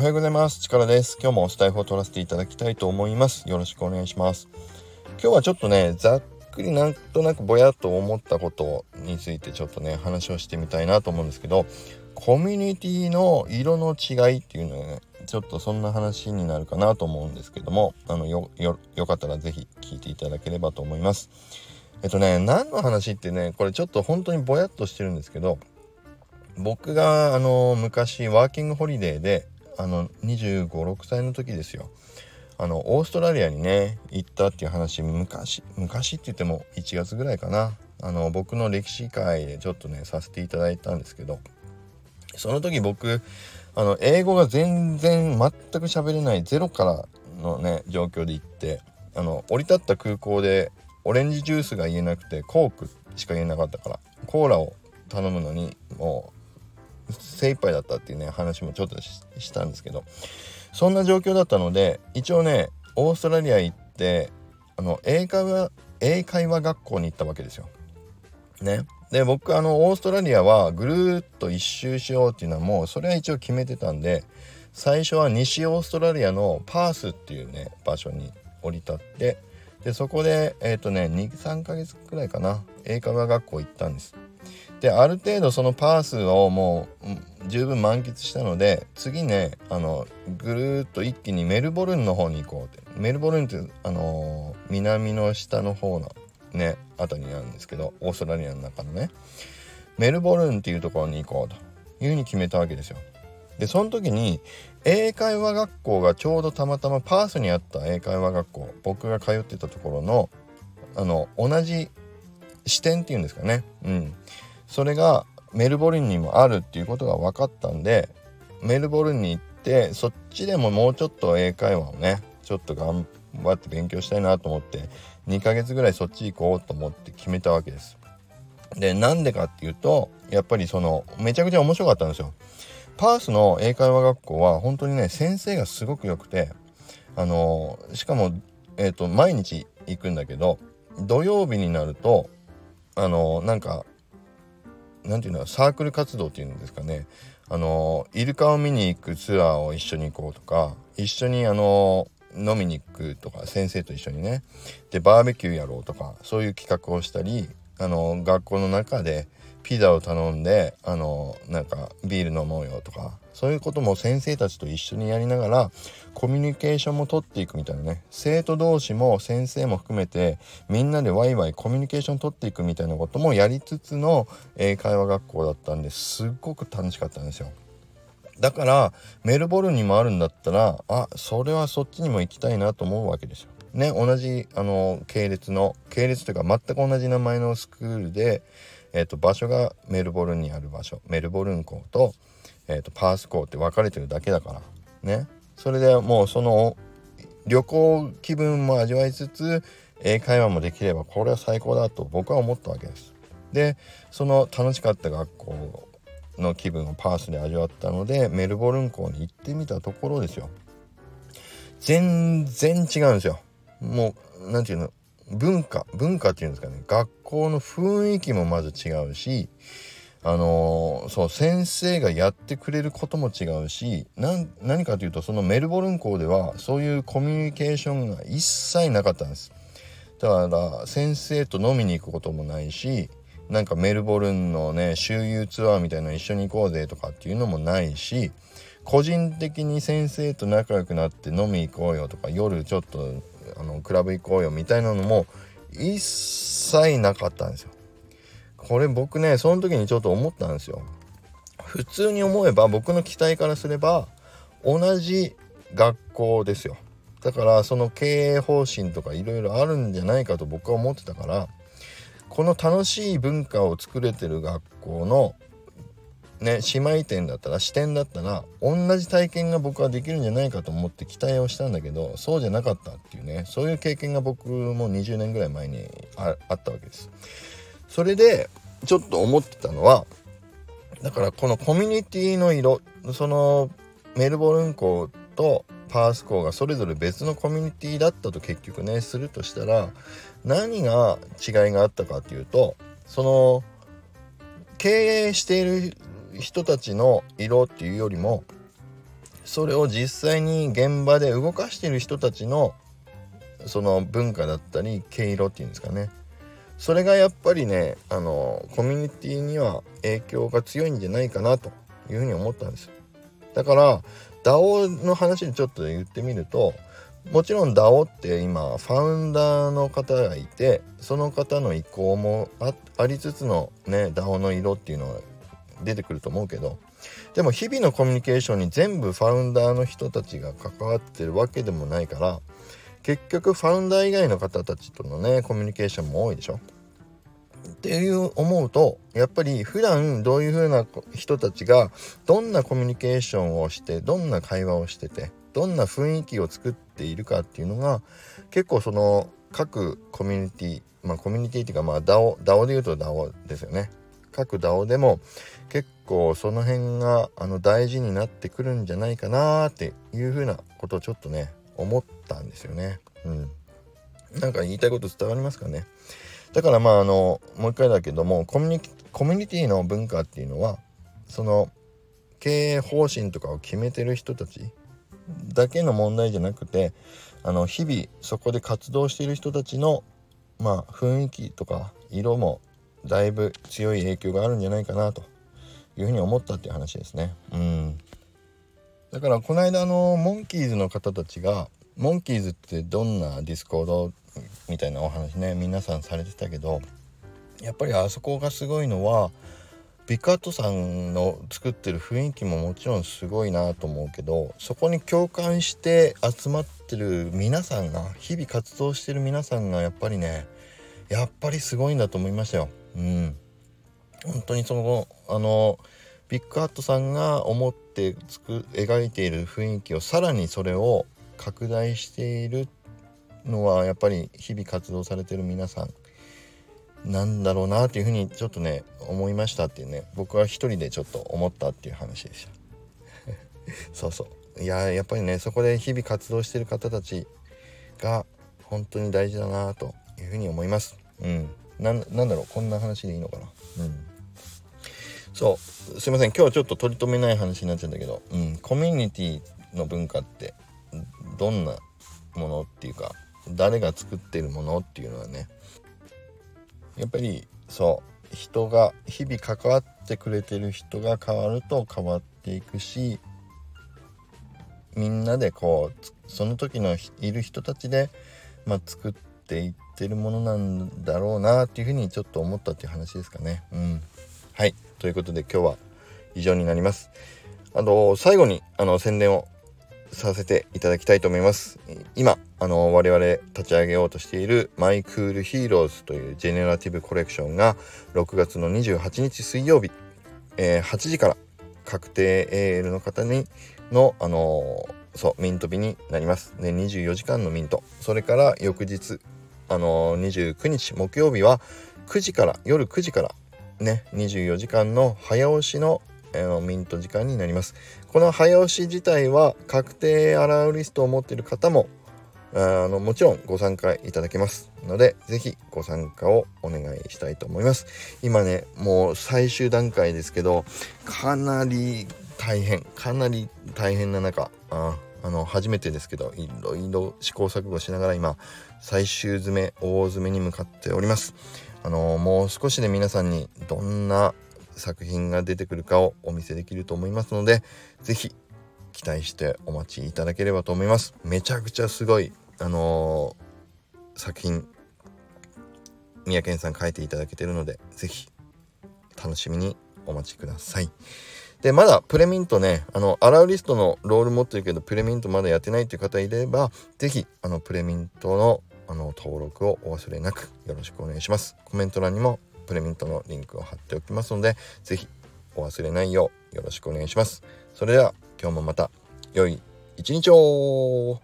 はようございます。力です。今日もスタイフを取らせていただきたいと思います。よろしくお願いします。今日はちょっとね、ざっくりなんとなくぼやっと思ったことについてちょっとね、話をしてみたいなと思うんですけど、コミュニティの色の違いっていうのはね、ちょっとそんな話になるかなと思うんですけども、あの、よ、よ、よかったら是非聞いていただければと思います。えっとね、何の話ってね、これちょっと本当にぼやっとしてるんですけど、僕があの昔ワーキングホリデーであの2 5 6歳の時ですよ。あのオーストラリアにね行ったっていう話昔昔って言っても1月ぐらいかな。あの僕の歴史会でちょっとねさせていただいたんですけどその時僕あの英語が全然全く喋れないゼロからのね状況で行ってあの降り立った空港でオレンジジュースが言えなくてコークしか言えなかったからコーラを頼むのにもう精一杯だったっていうね話もちょっとしたんですけどそんな状況だったので一応ねオーストラリア行ってあの英会話英会話学校に行ったわけですよ。ね。で僕あのオーストラリアはぐるっと一周しようっていうのはもうそれは一応決めてたんで最初は西オーストラリアのパースっていうね場所に降り立ってでそこでえっ、ー、とね23ヶ月くらいかな英会話学校行ったんです。である程度そのパースをもう十分満喫したので次ねあのぐるっと一気にメルボルンの方に行こうって。メルボルンってあのー、南の下の方のね辺りにあるんですけどオーストラリアの中のね。メルボルンっていうところに行こうというふうに決めたわけですよ。でその時に英会話学校がちょうどたまたまパースにあった英会話学校僕が通ってたところのあの同じ視点っていうんですかね。うん。それがメルボルンにもあるっていうことが分かったんでメルボルンに行ってそっちでももうちょっと英会話をねちょっと頑張って勉強したいなと思って2ヶ月ぐらいそっち行こうと思って決めたわけです。でなんでかっていうとやっぱりそのめちゃくちゃ面白かったんですよ。パースの英会話学校は本当にね先生がすごく良くてあのしかも、えーと、と毎日行くんだけど土曜日になるとあのなんか何て言うのサークル活動っていうんですかね。あのイルカを見に行くツアーを一緒に行こうとか一緒にあの飲みに行くとか先生と一緒にね。でバーベキューやろうとかそういう企画をしたりあの学校の中でピザを頼んであのなんかビール飲もうよとかそういうことも先生たちと一緒にやりながらコミュニケーションも取っていくみたいなね生徒同士も先生も含めてみんなでワイワイコミュニケーション取っていくみたいなこともやりつつの英会話学校だったんですっごく楽しかったんですよ。だからメルボルンにもあるんだったらあそれはそっちにも行きたいなと思うわけですよ。ね同じあの系列の系列というか全く同じ名前のスクールでえーと、場所がメルボルンにある場所。メルボルン港と,、えーと、パース港って分かれてるだけだから。ね。それでもうその旅行気分も味わいつつ英会話もできればこれは最高だと僕は思ったわけです。でその楽しかった学校の気分をパースで味わったのでメルボルン港に行ってみたところですよ。全然違うんですよ。もう何て言うの？文化文化っていうんですかね。学校の雰囲気もまず違うしあのー、そう先生がやってくれることも違うし何かというとそのメルボルン校ではそういうコミュニケーションが一切なかったんです。だから先生と飲みに行くこともないしなんかメルボルンのね周遊ツアーみたいな一緒に行こうぜとかっていうのもないし個人的に先生と仲良くなって飲み行こうよとか夜ちょっとあのクラブ行こうよみたいなのも一切なかったんですよ。これ僕ねその時にちょっと思ったんですよ。普通に思えば僕の期待からすれば同じ学校ですよ。だからその経営方針とかいろいろあるんじゃないかと僕は思ってたからこの楽しい文化を作れてる学校のね姉妹店だったら支店だったら同じ体験が僕はできるんじゃないかと思って期待をしたんだけどそうじゃなかったっていうねそういう経験が僕も20年ぐらい前にあったわけです。それでちょっと思ってたのはだからこのコミュニティの色そのメルボルン校とパース校がそれぞれ別のコミュニティだったと結局ねするとしたら何が違いがあったかっていうとその経営している人たちの色っていうよりもそれを実際に現場で動かしている人たちのその文化だったり毛色っていうんですかね。それがやっぱりねあのコミュニティには影響が強いんじゃないかなというふうに思ったんです。だから DAO の話でちょっと言ってみるともちろん DAO って今ファウンダーの方がいてその方の意向もありつつのね DAO の色っていうのは出てくると思うけどでも日々のコミュニケーションに全部ファウンダーの人たちが関わってるわけでもないから結局ファウンダー以外の方たちとのねコミュニケーションも多いでしょ？っていう思うとやっぱり普段どういう風な人たちがどんなコミュニケーションをしてどんな会話をしててどんな雰囲気を作っているかっていうのが結構その各コミュニティまあコミュニティっていうかまあ DAO, DAO で言うと DAO ですよね。各 DAO でも結構その辺があの大事になってくるんじゃないかなっていう風なことをちょっとね思ったんですよね。うん。なんか言いたいこと伝わりますかね。だからまああのもう一回だけどもコミュニコミュニティの文化っていうのはその経営方針とかを決めてる人たちだけの問題じゃなくてあの日々そこで活動している人たちのまあ雰囲気とか色もだいぶ強い影響があるんじゃないかなというふうに思ったっていう話ですね。うんだからこの間のモンキーズの方たちがモンキーズってどんなディスコード？みたいなお話ね皆さんされてたけどやっぱりあそこがすごいのはビッグハットさんの作ってる雰囲気ももちろんすごいなと思うけどそこに共感して集まってる皆さんが日々活動してる皆さんがやっぱりねやっぱりすごいんだと思いましたよ。うん、本当にそのあのビッグハットさんが思ってつく描いている雰囲気をさらにそれを拡大しているのはやっぱり日々活動されてる皆さん。なんだろうなっていうふうにちょっとね思いましたっていうね。僕は一人でちょっと思ったっていう話でした。そうそう。いややっぱりねそこで日々活動してる方たちが本当に大事だなというふうに思います。うん。なんだろうこんな話でいいのかな？うん。そう。すいません。今日はちょっと取り留めない話になっちゃうんだけど、うん、コミュニティの文化ってどんなものっていうか誰が作ってるものっていうのはね。やっぱりそう。人が日々関わってくれてる人が変わると変わっていくしみんなでこうその時のいる人たちで、まあ、作ってっていってるものなんだろうなっていうふうにちょっと思ったっていう話ですかね。うん、はいということで今日は以上になります。あの最後にあの宣伝をさせていただきたいと思います。今あの我々立ち上げようとしているマイクールヒーローズというジェネラティブコレクションが6月の28日水曜日、えー、8時から確定 AL の方にのあのー、そうミント日になります。ね24時間のミント。それから翌日あのー、29日木曜日は9時から夜9時からね24時間の早押しののミント時間になります。この早押し自体は確定アラウリストを持っている方もあのもちろんご参加いただけます。ので是非ご参加をお願いしたいと思います。今ねもう最終段階ですけどかなり大変かなり大変な中ああの初めてですけどいろいろ試行錯誤しながら今最終詰め大詰めに向かっております。あのもう少しで皆さんにどんな作品が出てくるかをお見せできると思いますので是非期待してお待ちいただければと思います。めちゃくちゃすごいあのー、作品三宅さん書いていただけてるので是非楽しみにお待ちください。でまだプレミントねあのアラウリストのロール持ってるけどプレミントまだやってないっていう方いれば是非あのプレミントのあの登録をお忘れなくよろしくお願いします。コメント欄にもプレミントのリンクを貼っておきますので、是非お忘れないようよろしくお願いします。それでは今日もまた良い一日を